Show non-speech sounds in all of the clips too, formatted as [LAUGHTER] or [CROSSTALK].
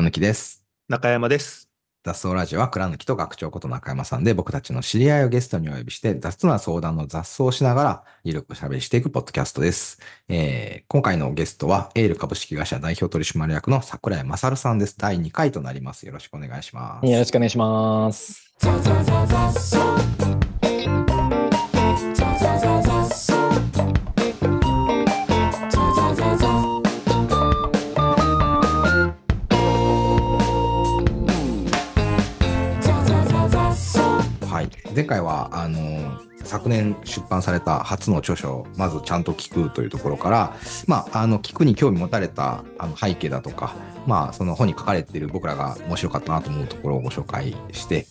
倉貫です。中山です。雑草ラジオは倉貫と学長こと中山さんで僕たちの知り合いをゲストにお呼びして雑な相談の雑草をしながらゆるくおしゃべりしていくポッドキャストです。えー今回のゲストはエール株式会社代表取締役の桜井勝さんです。第2回となります。よろしくお願いします。よろしくお願いします。前回は、あの、昨年出版された初の著書まずちゃんと聞くというところから、まあ、あの、聞くに興味持たれたあの背景だとか、まあ、その本に書かれている僕らが面白かったなと思うところをご紹介して、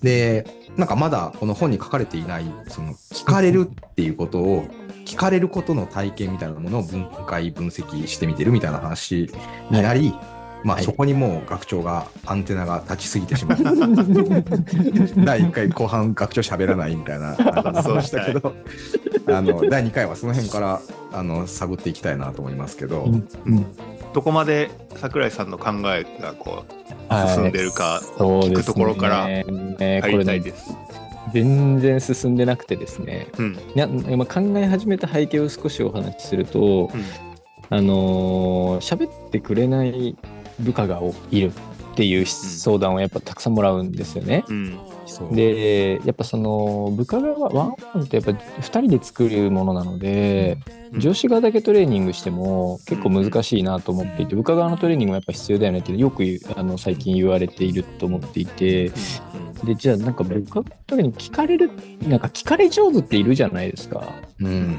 で、なんかまだこの本に書かれていない、その、聞かれるっていうことを、聞かれることの体験みたいなものを分解、分析してみてるみたいな話になり、まあ、はいそこにもう学長がアンテナが立ちすぎてしまう。[LAUGHS] 第1回後半学長喋らないみたいな話をしたけど、あの第2回はその辺からあの探っていきたいなと思いますけど、どこまで桜井さんの考えがこうはい進んでるか聞くところからね入りたいです。全然進んでなくてですね。うん。いやまあ考え始めた背景を少しお話しすると、うんあのー喋ってくれない部下がいるっていう相談をやっぱたくさんもらうんですよね。うん。でやっぱその部下側ワンワンってやっぱ2人で作るものなので、うん。上司側だけトレーニングしても結構難しいなと思っていて部下側のトレーニングもやっぱ必要だよねってよくあの最近言われていると思っていて。でじゃあなんか部下の時に聞かれるなんか聞かれ上手っているじゃないですか。うん。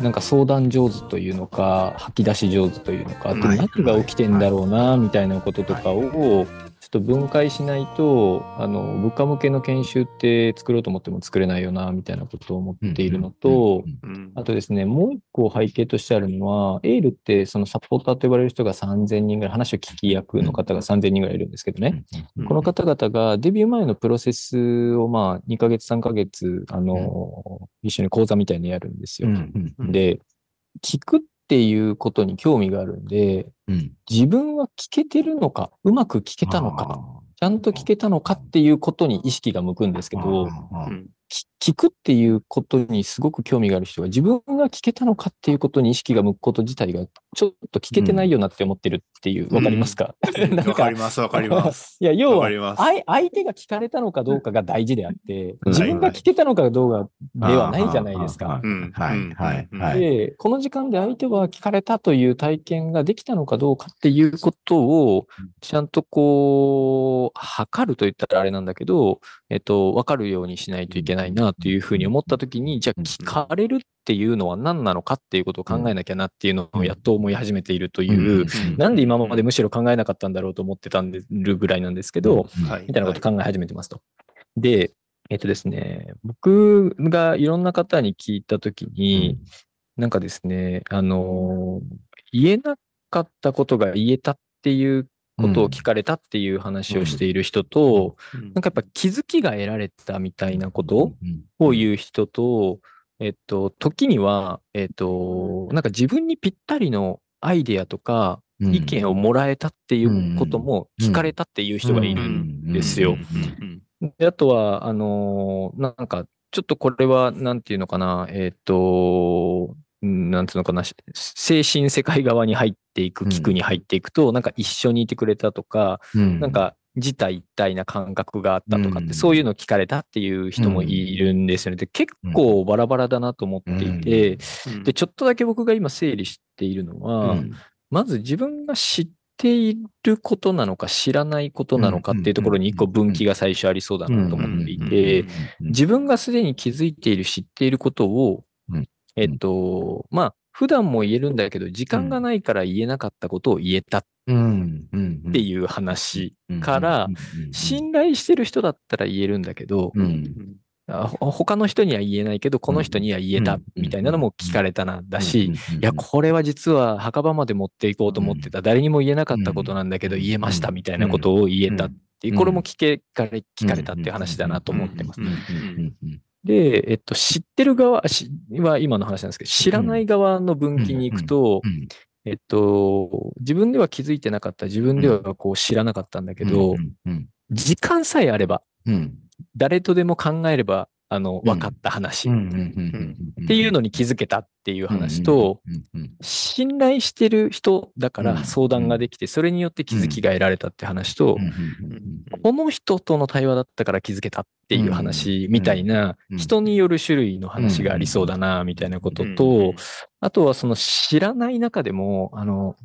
なんか相談上手というのか吐き出し上手というのかあとはい。何が起きてんだろうなみたいなこととかをと分解しないとあの部下向けの研修って作ろうと思っても作れないよなみたいなことを思っているのとうん。あとですねもう一個背景としてあるのはエールってそのサポーターと呼ばれる人が3000人ぐらい話を聞き役の方が3000人ぐらいいるんですけどねうんこの方々がデビュー前のプロセスをまあ2ヶ月3ヶ月あの一緒に講座みたいにやるんですよ。で、聞くっていうことに興味があるんで、うん。自分は聞けてるのか、うまく聞けたのか、ちゃんと聞けたのかっていうことに意識が向くんですけど、うん。き聞くっていうことにすごく興味がある人は、自分が聞けたのかっていうことに意識が向くこと自体が、ちょっと聞けてないよなって思ってるっていう、わ、かりますか、[LAUGHS] わかりますわかります。いや、要はわかります。相相手が聞かれたのかどうかが大事であって、うん。自分が聞けたのかどうかではないじゃないですか。うん。はい。はい。うん。はい。で、この時間で相手は聞かれたという体験ができたのかどうかっていうことをうん、ちゃんとこう、測ると言ったらあれなんだけど、えっと、わかるようにしないといけないなというふうに思ったときに、じゃあ聞かれるっていうのは何なのかっていうことを考えなきゃなっていうのをやっと思い始めているという、なんで今までむしろ考えなかったんだろうと思ってたんでるぐらいなんですけど、はいみたいなことを考え始めてますと。で、えっとですね、僕がいろんな方に聞いたときに、なんかですね、あのー言えなかったことが言えたっていうことを聞かれたっていう話をしている人と、うん。なんかやっぱ気づきが得られたみたいなことを言う人と、えっと、時には、えっと、なんか自分にぴったりのアイデアとか意見をもらえたっていうことも聞かれたっていう人がいるんですよ。うん。で、あとは、あのーなんか、ちょっとこれは、なんていうのかな、えっ、と、うんなんていうのかな、し精神世界側に入っていく、うん。聞くに入っていくと、なんか一緒にいてくれたとか、ななんか、自体一体な感覚があったとかって、うん。そういうの聞かれたっていう人もいるんですよね。で、結構バラバラだなと思っていて、うん。で、ちょっとだけ僕が今整理しているのは、まず自分が知っていることなのか知らないことなのかっていうところに一個分岐が最初ありそうだなと思っていて、自分がすでに気づいている、知っていることをうん、えっと、まあ、普段も言えるんだけど、時間がないから言えなかったことを言えたっっていう話。うから信頼してる人だったら言えるんだけど、他の人には言えないけど、この人には言えたみたいなのも聞かれたな、だし、いや、これは実は墓場まで持っていこうと思ってた、誰にも言えなかったことなんだけど、うん言えましたみたいなことを言えたっていう、これも聞けかれ聞かれたっていう話だなと思ってます。で、えっと、知ってる側しは今の話なんですけど、知らない側の分岐に行くと、えっと、自分では気づいてなかった、自分ではこう知らなかったんだけど、時間さえあれば、うん。誰とでも考えれば、あの、うん。分かった話。っていうのに気づけたっていう話と、信頼してる人だかうんら相談ができて、それによって気づきが得られたって話とこの人との対話だったから気づけたっていう話みたいなうん人による種類の話がありそうだなみたいなことと、あとはその知らない中でも、あの、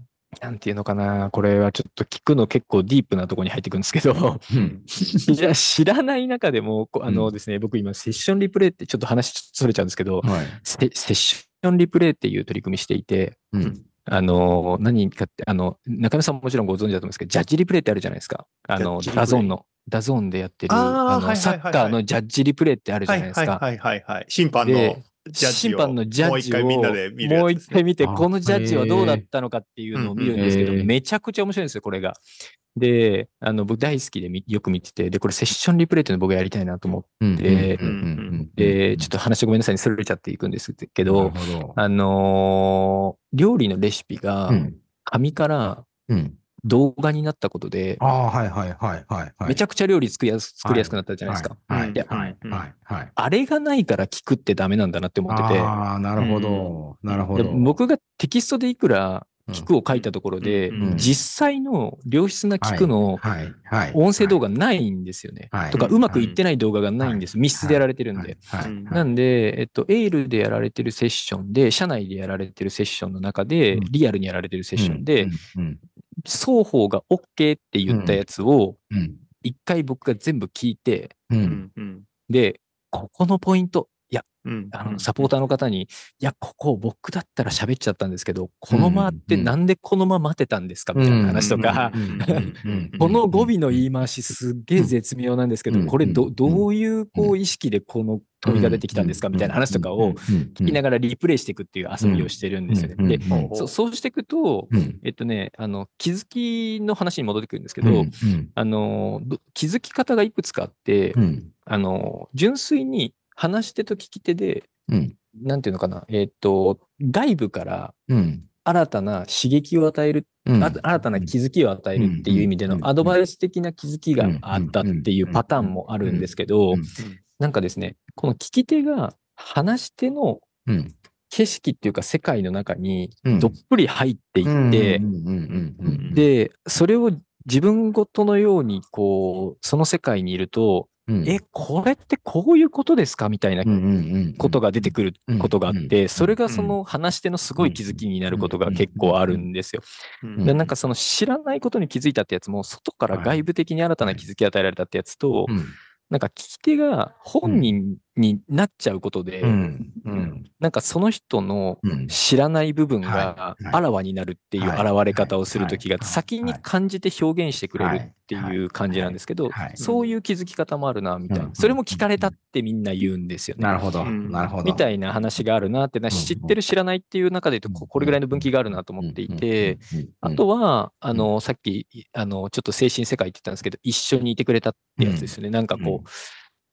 なんていうのかな、これはちょっと聞くの結構ディープなところに入ってくるんですけど、うん。じゃあ知らない中でも、あうん。のですね、僕今セッションリプレイってちょっと話それちゃうんですけど、はい。セセッションリプレイっていう取り組みしていて、うん。あの、何かって、あの、中根さんももちろんご存知だと思うんですけど、ジャッジリプレイってあるじゃないですか。あの、 DAZN の、 DAZN でやってる、あの、サッカーのジャッジリプレイってあるじはいゃないですか。はいはいはいはい。審判の。でジャッジを審判のジャッジをもう一回みんなで見て、あこのジャッジはどうだったのかっていうのを見るんですけど、めちゃくちゃ面白いんですよ、これが。で、あの、僕大好きでみよく見てて、で、これセッションリプレイっていうの僕やりたいなと思っうんでちょっと話ごめんなさいね、それちゃっていくんですけど、あのー料理のレシピがうん。紙からうん動画になったことで、ああはいはいはいはいはい。めちゃくちゃ料理作りやす作りやすくなったじゃないですか。あれがないから聞くってダメなんだなって思ってて、ああなるほどなるほでど僕がテキストでいくら聞くを書いたところで、実際の良質な聞くのはいはい音声動画ないんですよね。はい。とか、うまくいってない動画がないんです。密室でやられてるんで。なんで、えっと、エールでやられてるセッションで、社内でやられてるセッションの中で、うん。リアルにやられてるセッションで、うん双方が OK って言ったやつを、うん。一回僕が全部聞いて、うんうん。で、ここのポイント、いや、うんあの、サポーターの方に、いや、ここ僕だったら喋っちゃったんですけど、この間ってなんでこの間待てたんですか？みたいな話とか、この語尾の言い回しすっげえ絶妙なんですけど、うんこれどうんどういうこう意識でこの問いが出てきたんですか？みたいな話とかを聞きながらリプレイしていくっていう遊びをしてるんですよ。ね。で、うんそそうしていくと、うん。えっとね、あの、気づきの話に戻ってくるんですけど、あの、ど気づき方がいくつかあって、うん。あの、純粋に話し手と聞き手で、うん。なんていうのかな、えっと、外部からうん。新たな刺激を与えるうん。あ新たな気づきを与えるっていう意味でうん。のアドバイス的な気づきがあったっていうパターンもあるんですけどうん、なんかですね、この聞き手が話し手のうん。景色っていうか世界の中にうん。どっぷり入っていってで、それを自分ごとのように、こう、その世界にいると、うん。え、これってこういうことですか？みたいなことが出てくることがあっうんて、それがその話し手のすごい気づきになることが結構あるんですよ。うんで、なんかその知らないことに気づいたってやつも、外から外部的に新たな気づきを与えられたってやつと、うん。なんか聞き手が本人になっちゃうことで、うんうん。なんかその人のうん。知らない部分があらわになるっていうはい。現れ方をするときがはい。先に感じて表現してくれるっていう感じなんですけどそういう気づき方もあるな、みたいうん。な。それも聞かれたってみんな言うんですよね。なるほど。うん。なるほど。みたいな話があるなって、なうん。知ってる知らないっていう中で言うと、ここれぐらいの分岐があるなと思っていて、あとは、あの、さっき、あの、ちょっと精神世界って言ったんですけど、一緒にいてくれたってやつですよね。なんかこう、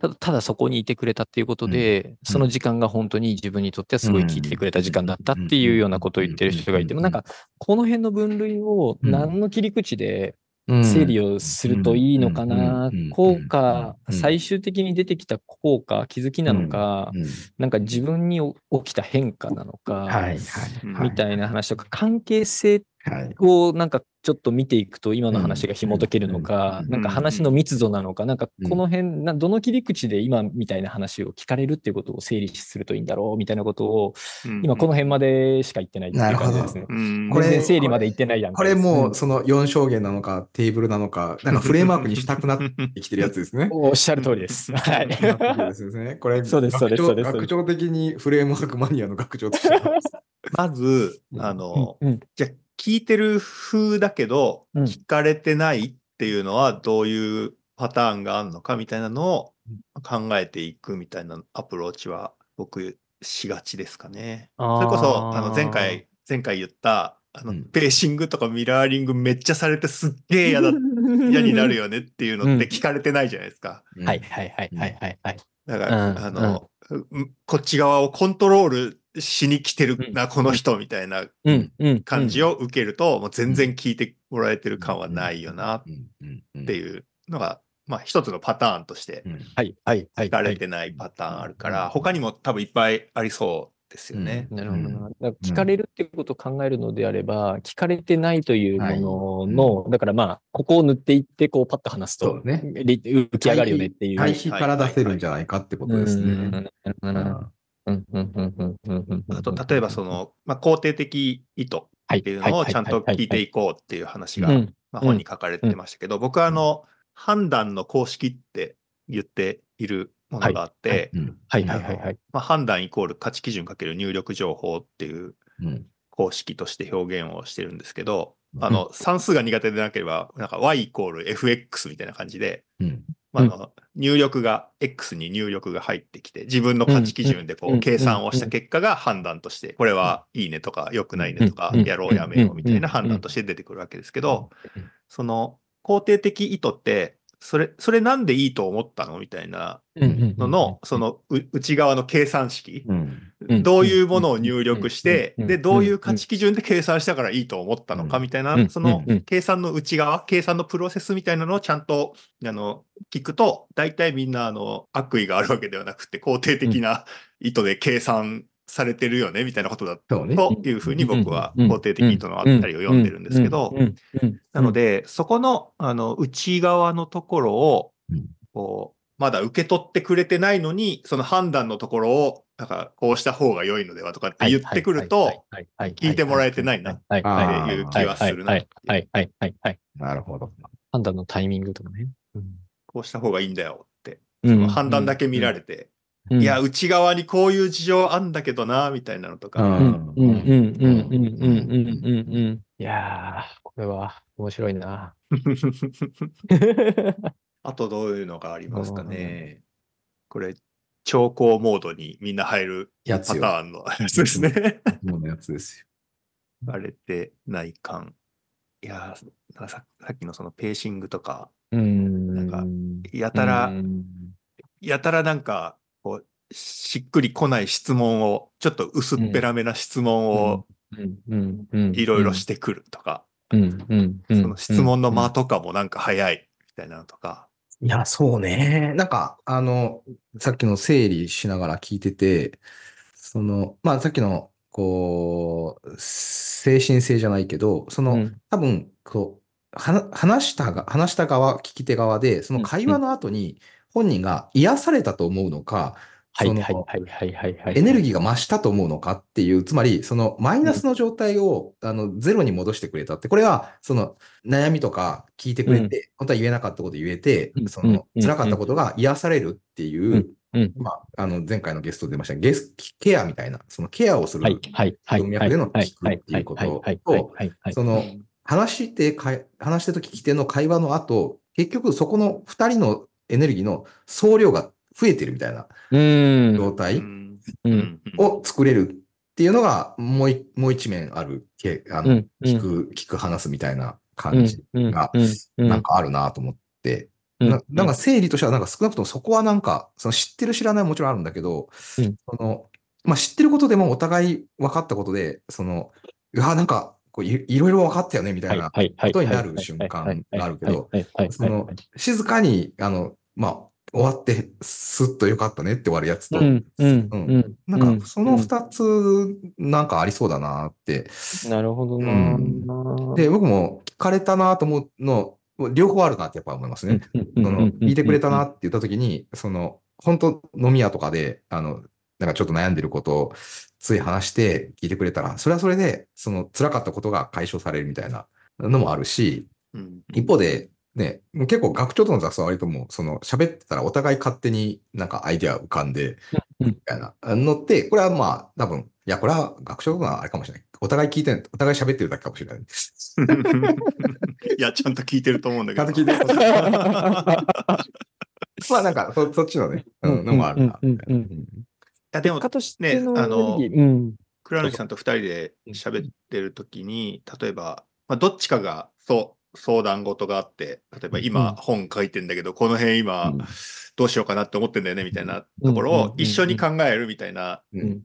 ただただそこにいてくれたっていうことで、その時間が本当に自分にとってはすごい聞いてくれた時間だったっていうようなことを言ってる人がいても、なんか、この辺の分類を何の切り口で整理をするといいのかな効果、うん。最終的に出てきた効果、気づきなのか、なんか自分に起きた変化なのか、みたいな話とか、関係性はいをなんかちょっと見ていくと今の話が紐解けるのか、うん。なんか話の密度なのか、なんかこの辺、などの切り口で今みたいな話を聞かれるっていうことを整理するといいんだろうみたいなことを、今この辺までしか言ってないっていう感じですね。うんこれ全然整理まで言ってないやんこれもうその4証言なのかテーブルなのか、なんかフレームワークにしたくなってきてるやつですね。[LAUGHS] おっしゃる通りです。[LAUGHS] はい。ですね。これ、そうですそうですそうです。学長学長的にフレームワークマニアの学長として。は。[LAUGHS] まず、うん。あの、うん。じゃあ聞いてる風だけど、うん。聞かれてないっていうのはどういうパターンがあるのかみたいなのを考えていくみたいなアプローチは僕しがちですかね。それこそあの前回前回言ったあの、うん。ペーシングとかミラーリングめっちゃされてすっげえ嫌だ [LAUGHS] 嫌になるよねっていうのって聞かれてないじゃないですか。はいはいはいはいはいはい。だから、うん。あの、うん。こっち側をコントロールしに来てるな、この人みたいなうん。うん。感じを受けると、もう全然聞いてもらえてる感はないよなっうん。うん。うん。ていうのが、まあ一つのパターンとしてうん。はい。はい。はい。聞かれてないパターンあるから、他にも多分いっぱいありそうですよね。なるほど。から聞かれるってことを考えるのであれば、聞かれてないというものの、だからまあ、ここを塗っていって、こう、パッと話すと、そうね。り浮き上がるよねっていう。対比から出せるんじゃないかってことですね。あと、例えばその、まあ、肯定的意図っていうのをちゃんと聞いていこうっていう話が、本に書かれてましたけど、僕はあの、判断の公式って言っているものがあって、判断イコール価値基準かける入力情報っていう公式として表現をしてるんですけど、あの、算数が苦手でなければ、なんか y イコール fx みたいな感じで、まあ、あの入力が、X に入力が入ってきて、自分の価値基準でこう計算をした結果が判断として、これはいいねとか良くないねとかう、ん。やろうやめようみたいな判断として出てくるわけですけどうん、その肯定的意図って、それ、それなんでいいと思ったのみたいなのの、そのう内側の計算式、どういうものを入力して、うん。で、どういう価値基準で計算したからいいと思ったのかみたいなう、ん。そのうん。計算の内側、計算のプロセスみたいなのをちゃんと、あの、聞くと、大体みんな、あの、悪意があるわけではなくて、肯定的な意図で計算されてるよね、みたいなことだそうね。というふうに僕はうん。肯定的意図のあったりを読んでるんですけど、なので、で、そこの、あの、内側のところをうん、こう、まだ受け取ってくれてないのに、その判断のところを、なんか、こうした方が良いのではとかって言ってくると、、聞いてもらえてないなっはいあていう気はするなはい。はいはいはいはい。なるほど。判断のタイミングとかね。こうした方がいいんだよって、そその判断だけ見られて、いや、内側にこういう事情あんだけどな、みたいなのとか、うんうんうんうんうんうんうんうん。いやー、これは面白いな。[LAUGHS] あとどういうのがありますかね。これ、兆候モードにみんな入るパタやつよ。ーンの [LAUGHS] やつですね。ものやつですよ。バレてない感。いやささっきのそのペーシングとか、うん。なんかやたら、うんやたらなんか、こう、しっくりこない質問を、ちょっと薄っぺらめな質問をいろいろしてくるとか、その質問の間とかもなんか早いみたいなのとか。いや、そうね。なんか、あの、さっきの整理しながら聞いてて、その、まあ、さっきの、こう、精神性じゃないけど、その、うん多分、こう、話したが、話した側、聞き手側で、その会話の後に本人が癒されたと思うのか、はいそのはいはいはいはいはい。エネルギーが増したと思うのかっていう、つまり、そのマイナスの状態を、あのゼロに戻してくれたって、これは、その悩みとか聞いてくれて、本当は言えなかったこと言えてう、んそのうん辛かったことが癒されるっていう、まあ、あの、前回のゲストで出ましたゲスケアみたいな、そのケアをする。文脈での聞くっていうことと、その話してかい、話してと聞き手の会話の後、結局そこの二人のエネルギーの総量が増えてるみたいなうん。状態、を作れるっていうのが、もういもう一面ある、けあの、うん。聞く、聞く、話すみたいな感じが、うん。なんかあるなと思って、うん。ななんか整理としては、なんか少なくともそこはなんか、その知ってる知らないもちろんあるんだけど、うん。その、まあ、知ってることでもお互い分かったことで、その、うわ、なんか、こういいろいろ分かったよね、みたいな、ことになる瞬間があるけど、その、静かに、あの、まあ、終わって、スッとよかったねって終わるやつと、うん。うん。うん。なんか、その二つ、なんかありそうだなって。なるほどうな。で、僕も聞かれたなと思うの、両方あるなってやっぱ思いますね。その、聞いてくれたなって言った時に、その、本当飲み屋とかで、あの、なんかちょっと悩んでることをつい話して聞いてくれたら、それはそれで、その辛かったことが解消されるみたいなのもあるし、うん一方で、ね、結構学長との雑談は割ともう、その喋ってたらお互い勝手になんかアイデア浮かんで、うんみたいなのって、これはまあ多分、いや、これは学長とのはあれかもしれない。お互い聞いて、お互い喋ってるだけかもしれない。[LAUGHS] いや、ちゃんと聞いてると思うんだけど。ちゃんと聞いてる [LAUGHS] まあなんかそ、そっちのね、うん、のもあるな。うんうんうんいや、でもねあのうん。倉貫さんと二人で喋ってる時に、例えば、まあ、どっちかがそう相談事があって、例えば今うん。本書いてんだけど、この辺今うん。どうしようかなって思ってんだよねみたいなところうんうん。うん。うん。を一緒に考えるみたいなううん。ん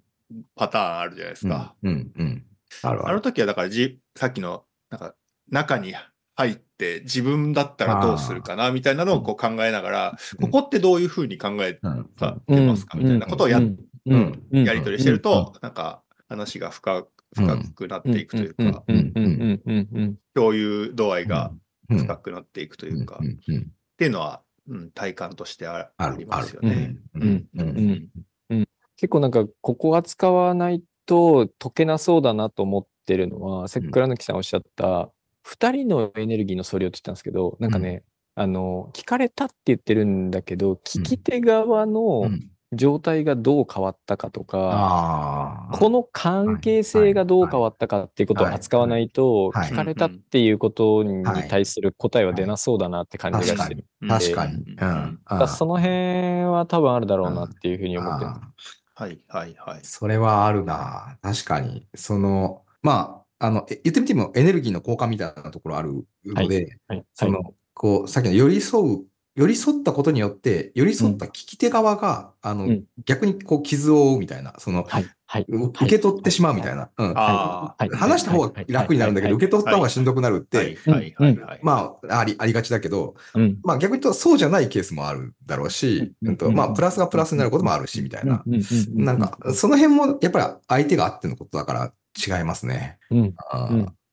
パターンあるじゃないですか。うん、うん。あの時はだからじ、さっきの、なんか、中に入って自分だったらどうするかなみたいなのをこう考えながら、うん。ここってどういうふうに考えてますかみたいなことをや,、うん。うん。うん。やり取りしてると、なんか話が深く深くなっていくというか、うんうんうんうんうん共有度合いがうん深くなっていくというか、っうんうんていうのは、うん、体感としてありますよね。うんうんうんうん。結構なんかここは使わないと解けなそうだなと思ってるのは、せっ倉貫さんおっしゃった、二人のエネルギーの総量って言ったんですけど、なんかね、あの、聞かれたって言ってるんだけど、聞き手側うのん状態がどう変わったかとか。この関係性がどう変わったかっていうことを扱わないと、はい聞かれたっていうことに対する答えは出なそうだなって感じがしてる。確かに。ううんん。だからその辺は多分あるだろうなっていうふうに思ってる。あはいはいはいー。それはあるな。確かに。その、まあ、あの、え言ってみてもエネルギーの交換みたいなところあるので、はい。その、こう、さっきの寄り添う、寄り添ったことによって、寄り添った聞き手側が、あの、うん。逆にこう傷を負うみたいな、その、はい。はい。う受け取ってしまうみたいな。うん。あはい。話した方が楽になるんだけど、受け取った方がしんどくなるって、はい。はい。はい。まあ、あり、ありがちだけど、うん。まあ逆に言うとそうじゃないケースもあるだろうし、うん。うん。とまあプラスがプラスになることもあるし、みたいな。うん。なんか、その辺もやっぱり相手があってのことだから違いますね。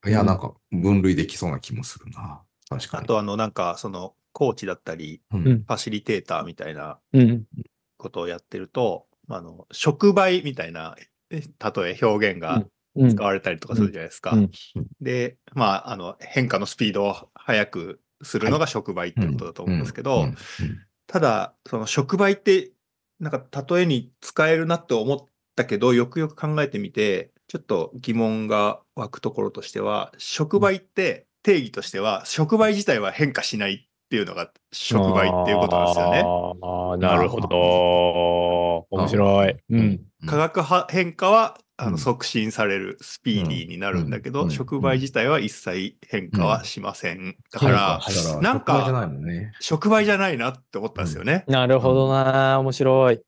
いや、なんか分類できそうな気もするな。確かに。あと、あの、なんか、その、コーチだったり、ううん。ん、ファシリテーターみたいなうん。ことをやってると、あの、触媒みたいな、え例え表現がうん。使われたりとかするじゃないですか。うん。で、まあ、あの、変化のスピードを速くするのが触媒ってことだと思うんですけど、うん。ただ、その触媒って、なんか例えに使えるなって思ったけど、よくよく考えてみて、ちょっと疑問が湧くところとしては、触媒って定義としては、触媒自体は変化しないっていうのが触媒っていうことなんですよね。ああ、なるほど。面白い。うん。化学は変化はあうんの促進される、スピーディーになるんだけど、うん触媒自体は一切変化はしません。だから、はいだから、なんか職場じゃないもんね。触媒じゃないなって思ったんですよね。なるほどな。面白い。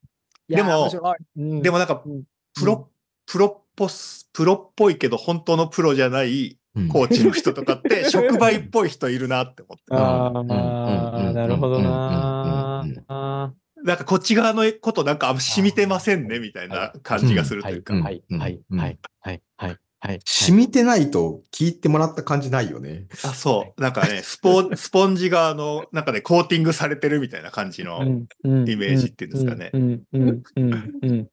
でもでもなんかうん、プロ、プロっぽす、プロっぽいけど、本当のプロじゃないうんコーチの人とかって、[LAUGHS] 触媒っぽい人いるなって思って。ああ、なるほどな。なんかこっち側のことなんか染みてませんね、みたいな感じがするというか。うん。はい、はい、うん。はい、はい、はい、はい。染みてないと聞いてもらった感じないよね。あ、そう。なんかね、[LAUGHS] スポ、スポンジ側の、なんかね、コーティングされてるみたいな感じの、イイメージっていうんですかね。うん、うん、うん、うん。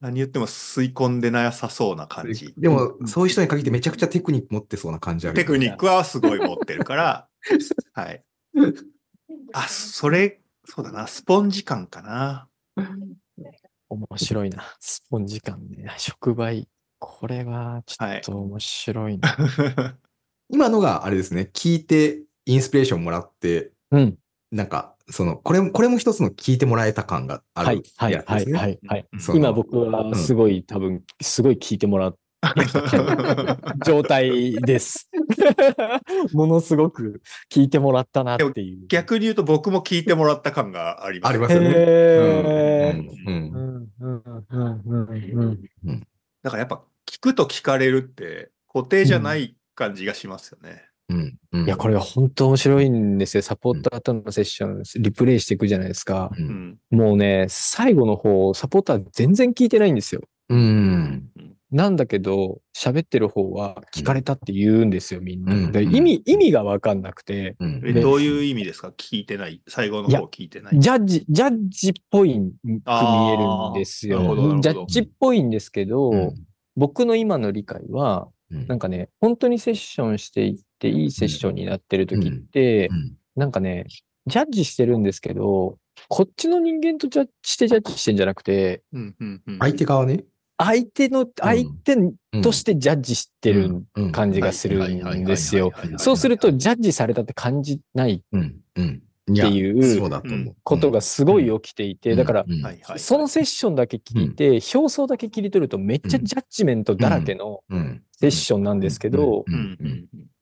何言っても吸い込んでなさそうな感じ。でも、そういう人に限ってめちゃくちゃテクニック持ってそうな感じあるよね。テクニックはすごい持ってるから、[LAUGHS] はい。あ、それ、そうだな、スポンジ感かな。面白いな。スポンジ感ね。触媒。これはちょっと面白いな。[LAUGHS] 今のがあれですね、聞いてインスピレーションもらって、うん。なんか、その、これも、これも一つの聞いてもらえた感があるはい、はい、はい、やつですね。はい、はい。今僕はすごい、多分、すごい聞いてもらった [LAUGHS] 状態です。[LAUGHS] ものすごく聞いてもらったなっていう。逆に言うと僕も聞いてもらった感があります。ありますよね。へー。うん。うん。うん。うん。うん。うん。うん。だからやっぱ聞くと聞かれるって固定じゃない感じがしますよね。うんうんいや、これが本当面白いんですよ。サポーターとのセッション、リプレイしていくじゃないですか。ううんん。もうね、最後の方、サポーター全然聞いてないんですよ。うんなんだけど、喋ってる方は聞かれたって言うんですよ、みんな。うんで意味、意味がわかんなくて、うんえどういう意味ですか？聞いてない。最後の方聞いてない。ジャッジ、ジャッジっぽいく見えるんですよジャッジっぽいんですけど、うん僕の今の理解は、うんなんかね、本当にセッションしていって、いいセッションになってる時って、うん。なんかね、ジャッジしてるんですけど、こっちの人間とジャッジしてジャッジしてんじゃなくて、うんうんうん。相手側ね？相手の、相手うんとしてジャッジしてるうん。感じがするんですよ。そうすると、ジャッジされたって感じないうんうんっっていう。ことがすごい起きていて、だから。そのセッションだけ聞いて、表層だけ切り取るとめっちゃジャッジメントだらけのうん。セッションなんですけど、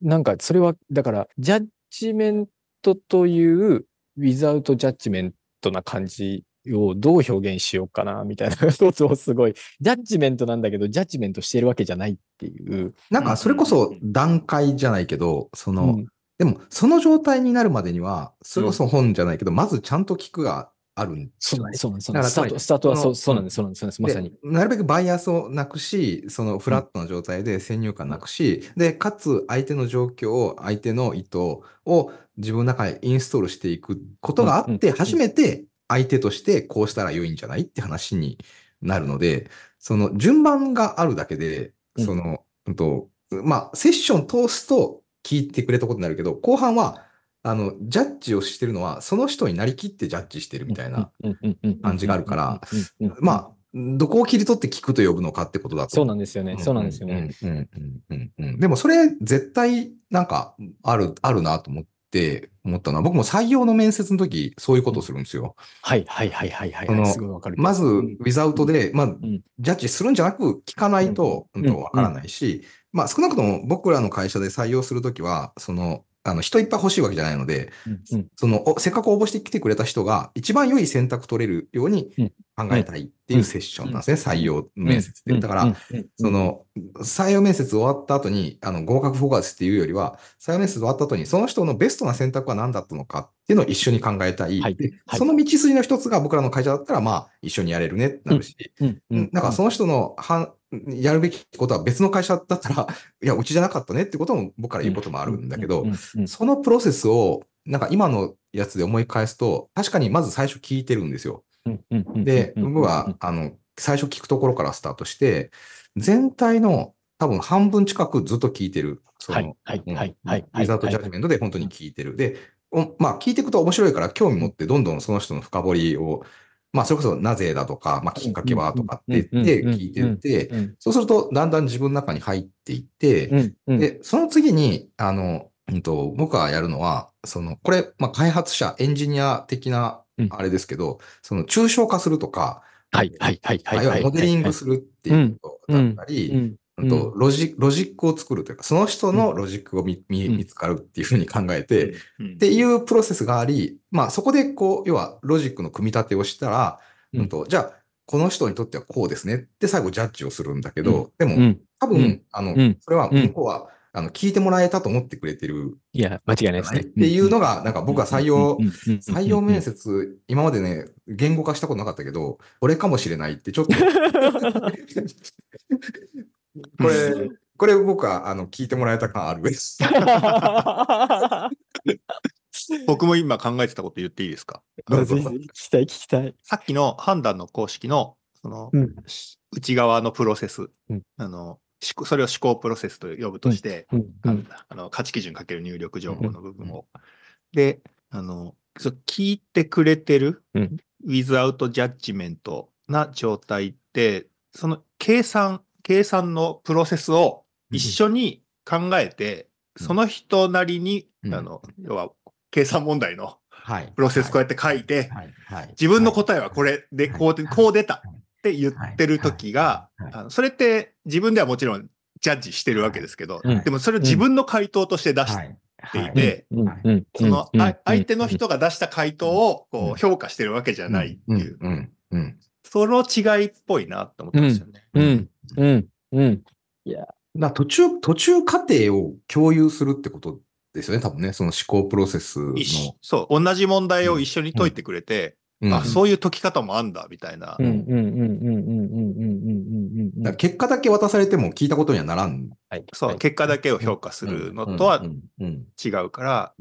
なんかそれは、だから、ジャッジメントという、ウィザウトジャッジメントな感じをどう表現しようかな、みたいな。ことをすごい、ジャッジメントなんだけど、ジャッジメントしてるわけじゃないっていう。なんかそれこそ段階じゃないけど、その、うんでもその状態になるまでには、それこそ本じゃないけど、まずちゃんと聞くがあるんですよねそうなんです、そうなんです。スタート、スタートはそうそうなんです、そうなんです、まさに。でなるべくバイアスをなくし、そのフラットな状態で先入観なくし、で、かつ相手の状況を、相手の意図を自分の中にインストールしていくことがあって、うんうん初めて相手としてこうしたら良いんじゃないって話になるので、その順番があるだけで、うん。その、うんと、まあ、セッション通すと聞いてくれたことになるけど、後半は、あの、ジャッジをしてるのは、その人になりきってジャッジしてるみたいな、感じがあるから、うんうんうんうんうんうんうん、まあ、どこを切り取って聞くと呼ぶのかってことだとそうなんですよね。そうなんですよね。うんうんうんうんでもそれ絶対なんかある、あるなと思って思ったのは、僕も採用の面接の時そういうことをするんですよ。はいはいはいはいはいはい。そのすごいわかる。まず、ウィザウトで、まあ、ジャッジするんじゃなく聞かないと、うんんとわからないし、まあ少なくとも僕らの会社で採用するときは、その、あの人いっぱい欲しいわけじゃないので、うんうん。そのおせっかく応募してきてくれた人が一番良い選択取れるようにうん。考えたいっていうセッションなんですね、採用面接で。だから、その、採用面接終わった後に、あの、合格フォーカスっていうよりは、採用面接終わった後に、その人のベストな選択は何だったのかっていうのを一緒に考えたい。はい。その道筋の一つが僕らの会社だったら、まあ、一緒にやれるねってなるし、うん。うん。なんかその人のはやるべきことは別の会社だったら、[LAUGHS] いや、うちじゃなかったねってことも僕から言うこともあるんだけどそのプロセスを、なんか今のやつで思い返すと、確かにまず最初聞いてるんですよ。で、僕は、あの、最初聞くところからスタートして、全体の多分半分近くずっと聞いてる。そのはいはいうんはいはいウィザートジャッジメントで本当に聞いてる。で、おまあ聞いていくと面白いから興味持ってどんどんその人の深掘りを、まあそれこそなぜだとか、まあきっかけはとかって言って聞いてって、そうするとだんだん自分の中に入っていって、で、その次に、あの、うんと、僕がやるのは、その、これ、まあ、開発者、エンジニア的な、あれですけど、その、抽象化するとか、はいはいはいはい。あるいはモデリングするっていうことだったり、とロジロジックを作るというか、その人のロジックを見見つかるっていうふうに考えて、っうん。ていうプロセスがあり、まあ、そこで、こう、要は、ロジックの組み立てをしたら、うん。うんと、じゃあ、この人にとってはこうですねって最後ジャッジをするんだけど、でも、うん。多分、うん。あの、うん。それはうん。向こうは、あの、聞いてもらえたと思ってくれてるいや、間違いないですね。っていうのが、なんか僕は採用、採採用面接、今までね、言語化したことなかったけど、これかもしれないって、ちょっと、[LAUGHS] これ、これ僕は、あの、聞いてもらえた感ある。です。僕も今考えてたこと言っていいですか？聞きたい聞きたい。さっきの判断の公式の、その、うん。し内側のプロセス、うん。あの、思考それを思考プロセスと呼ぶとして、あの価値基準かける入力情報の部分を。で、あの、聞いてくれてる、うん。without judgment な状態って、その計算、計算のプロセスを一緒に考えて、うん。その人なりに、うん。あの、要は計算問題のはい。プロセスこうやって書いて。自分の答えはこれで、はい。こうで、こう出たって言ってる時がそれって自分ではもちろんジャッジしてるわけですけどうん、でもそれを自分の回答として出しはい。てい。はい。て、その相手の人が出した回答をうん。こう評価してるわけじゃないってう。ん。いう。その違いっぽいなと思ったんですよね。うん。うん。いや。な途中、途中過程を共有するってことですよね、多分ね、その思考プロセスの。そう、同じ問題を一緒に解いてくれて、うん、あ、うん、そういう解き方もあんだ、みたいな。結果だけ渡されても聞いたことにはならん。はい、そう、結果だけを評価するのとは違うから、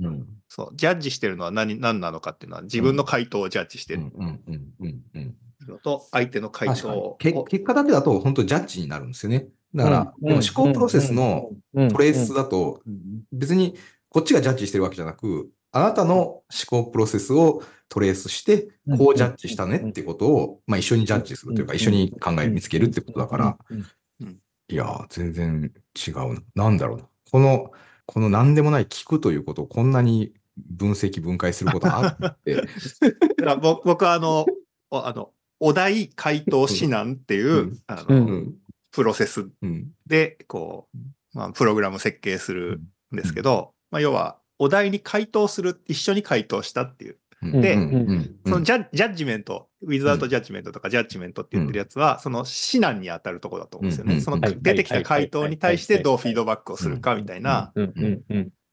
そう、ジャッジしてるのは何何なのかっていうのは、自分の回答をジャッジしてる。うんうんうんうんのと、相手の回確かに答を。け結果だけだと本当ジャッジになるんですよね。だから、でも思考プロセスのトレースだと、別にこっちがジャッジしてるわけじゃなく、あなたの思考プロセスをトレースして、こうジャッジしたねってことを、まあ、一緒にジャッジするというか、一緒に考え見つけるってことだから、いやー、全然違うな。なんだろうな。この、この何でもない聞くということをこんなに分析、分解することあって、[LAUGHS] だからぼ僕はあの、おあの、お題回答指南っていう、うん。あの、うん。うんプロセスうん。で、こう、まあ、プログラム設計するんですけど、まあ、要は、お題に回答する、一緒に回答したっていう。でそのジャジャッジメント、ウィズアウトジャッジメントとかジャッジメントって言ってるやつは、その指南に当たるところだと思うんですよね。うん。そのはい。出てきた回答に対してどうはい。フィードバックをするかみたいな。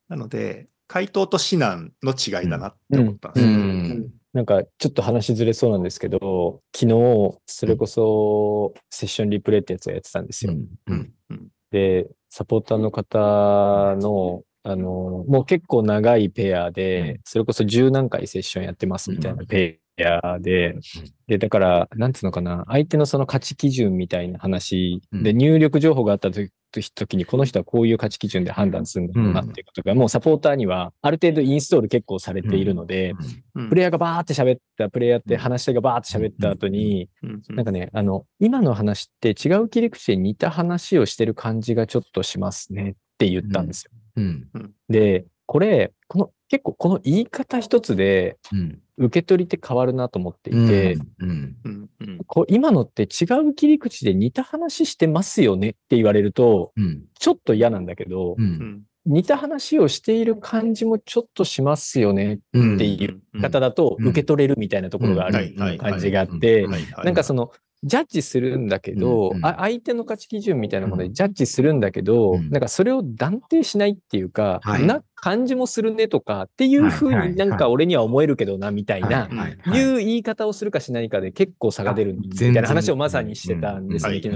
なので、回答と指南の違いだなって思ったんですうよ。んなんかちょっと話ずれそうなんですけど、昨日、それこそセッションリプレイってやつをやってたんですよ。うんで、サポーターの方の、あの、もう結構長いペアで、それこそ十何回セッションやってますみたいなペアで、で、だから、なんつうのかな、相手のその価値基準みたいな話でうん。入力情報があった時時に、この人はこういう価値基準で判断するんだろうなっていうことが、もうサポーターにはある程度インストール結構されているので、うん。プレイヤーがバーって喋った、プレイヤーって話し手がバーって喋った後に、うん。なんかね、あの、今の話って違う切り口で似た話をしてる感じがちょっとしますねって言ったんですよ。うん。で、これ、この、結構この言い方一つでうん受け取りって変わるなと思っていて、うんうん。うんこう今のって違う切り口で似た話してますよねって言われると、うん。ちょっと嫌なんだけど、似た話をしている感じもちょっとしますよねうんっていううん。方だとうん受け取れるみたいなところがあうん。るはい感じがあって、なんかその、ジャッジするんだけど、うんうん。あ相手の価値基準みたいなものうん。でジャッジするんだけど、うん。なんかそれを断定しないっていうか、はい。な感じもするねとかっていうふうになんか俺には思えるけどなみたいな、はいう言い方をするかしないかで結構差が出るみたいな話をまさにしてたんですね、うん昨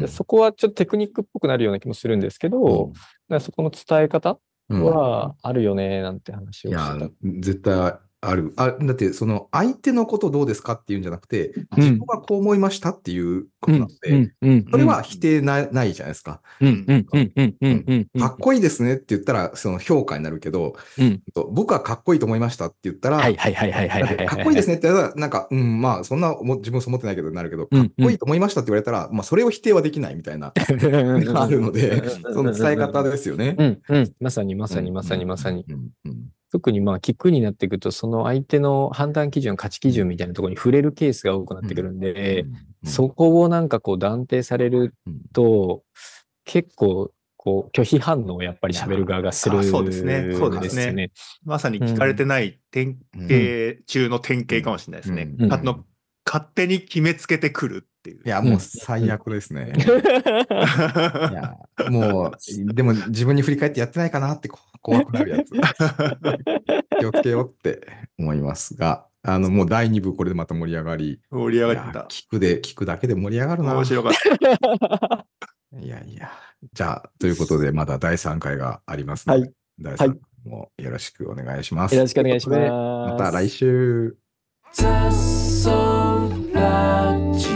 日そこはちょっとテクニックっぽくなるような気もするんですけど、なん。かそこの伝え方うん。はあるよねなんて話をしてた。、絶対ある。あだって、その相手のことどうですかっていうんじゃなくて、うん自分はこう思いましたっていうことなので、うんうんそれは否定なないじゃないですか。うんうんうんうんうんうんうんかっこいいですねって言ったら、その評価になるけど、うんと僕はかっこいいと思いましたって言ったら、はいはいはいはいはいだってはい。かっこいいですねって言ったら、なんか、うん、まあ、そんなも自分そう思ってないけどなるけど、うんかっこいいと思いましたって言われたら、まあ、それを否定はできないみたいな、が [LAUGHS] あるので、その伝え方ですよね。うんうん。まさにまさにまさにまさに。うんうん特にまあ、聞くになっていくと、その相手の判断基準、価値基準みたいなところに触れるケースが多くなってくるんで、うんそこをなんかこう断定されるうんと、結構、こう、拒否反応をやっぱり喋る側がするあそうですね。そうですね。まさに聞かれてない典型中の典型かもしれないですね。うん。あの勝手に決めつけてくるっていう。いや、もう最悪ですね。[LAUGHS] [LAUGHS] いや、もう、でも自分に振り返ってやってないかなってこ怖くなるやつ。[LAUGHS] 気をつけようって思いますが、あの、もう第2部これでまた盛り上がり、盛り上がった。聞くで、聞くだけで盛り上がるな。面白かった。いやいや。じゃあ、ということで、まだ第3回がありますので、はい第3回もよろしくお願いします。よろしくお願いします。また来週。雑草ラジ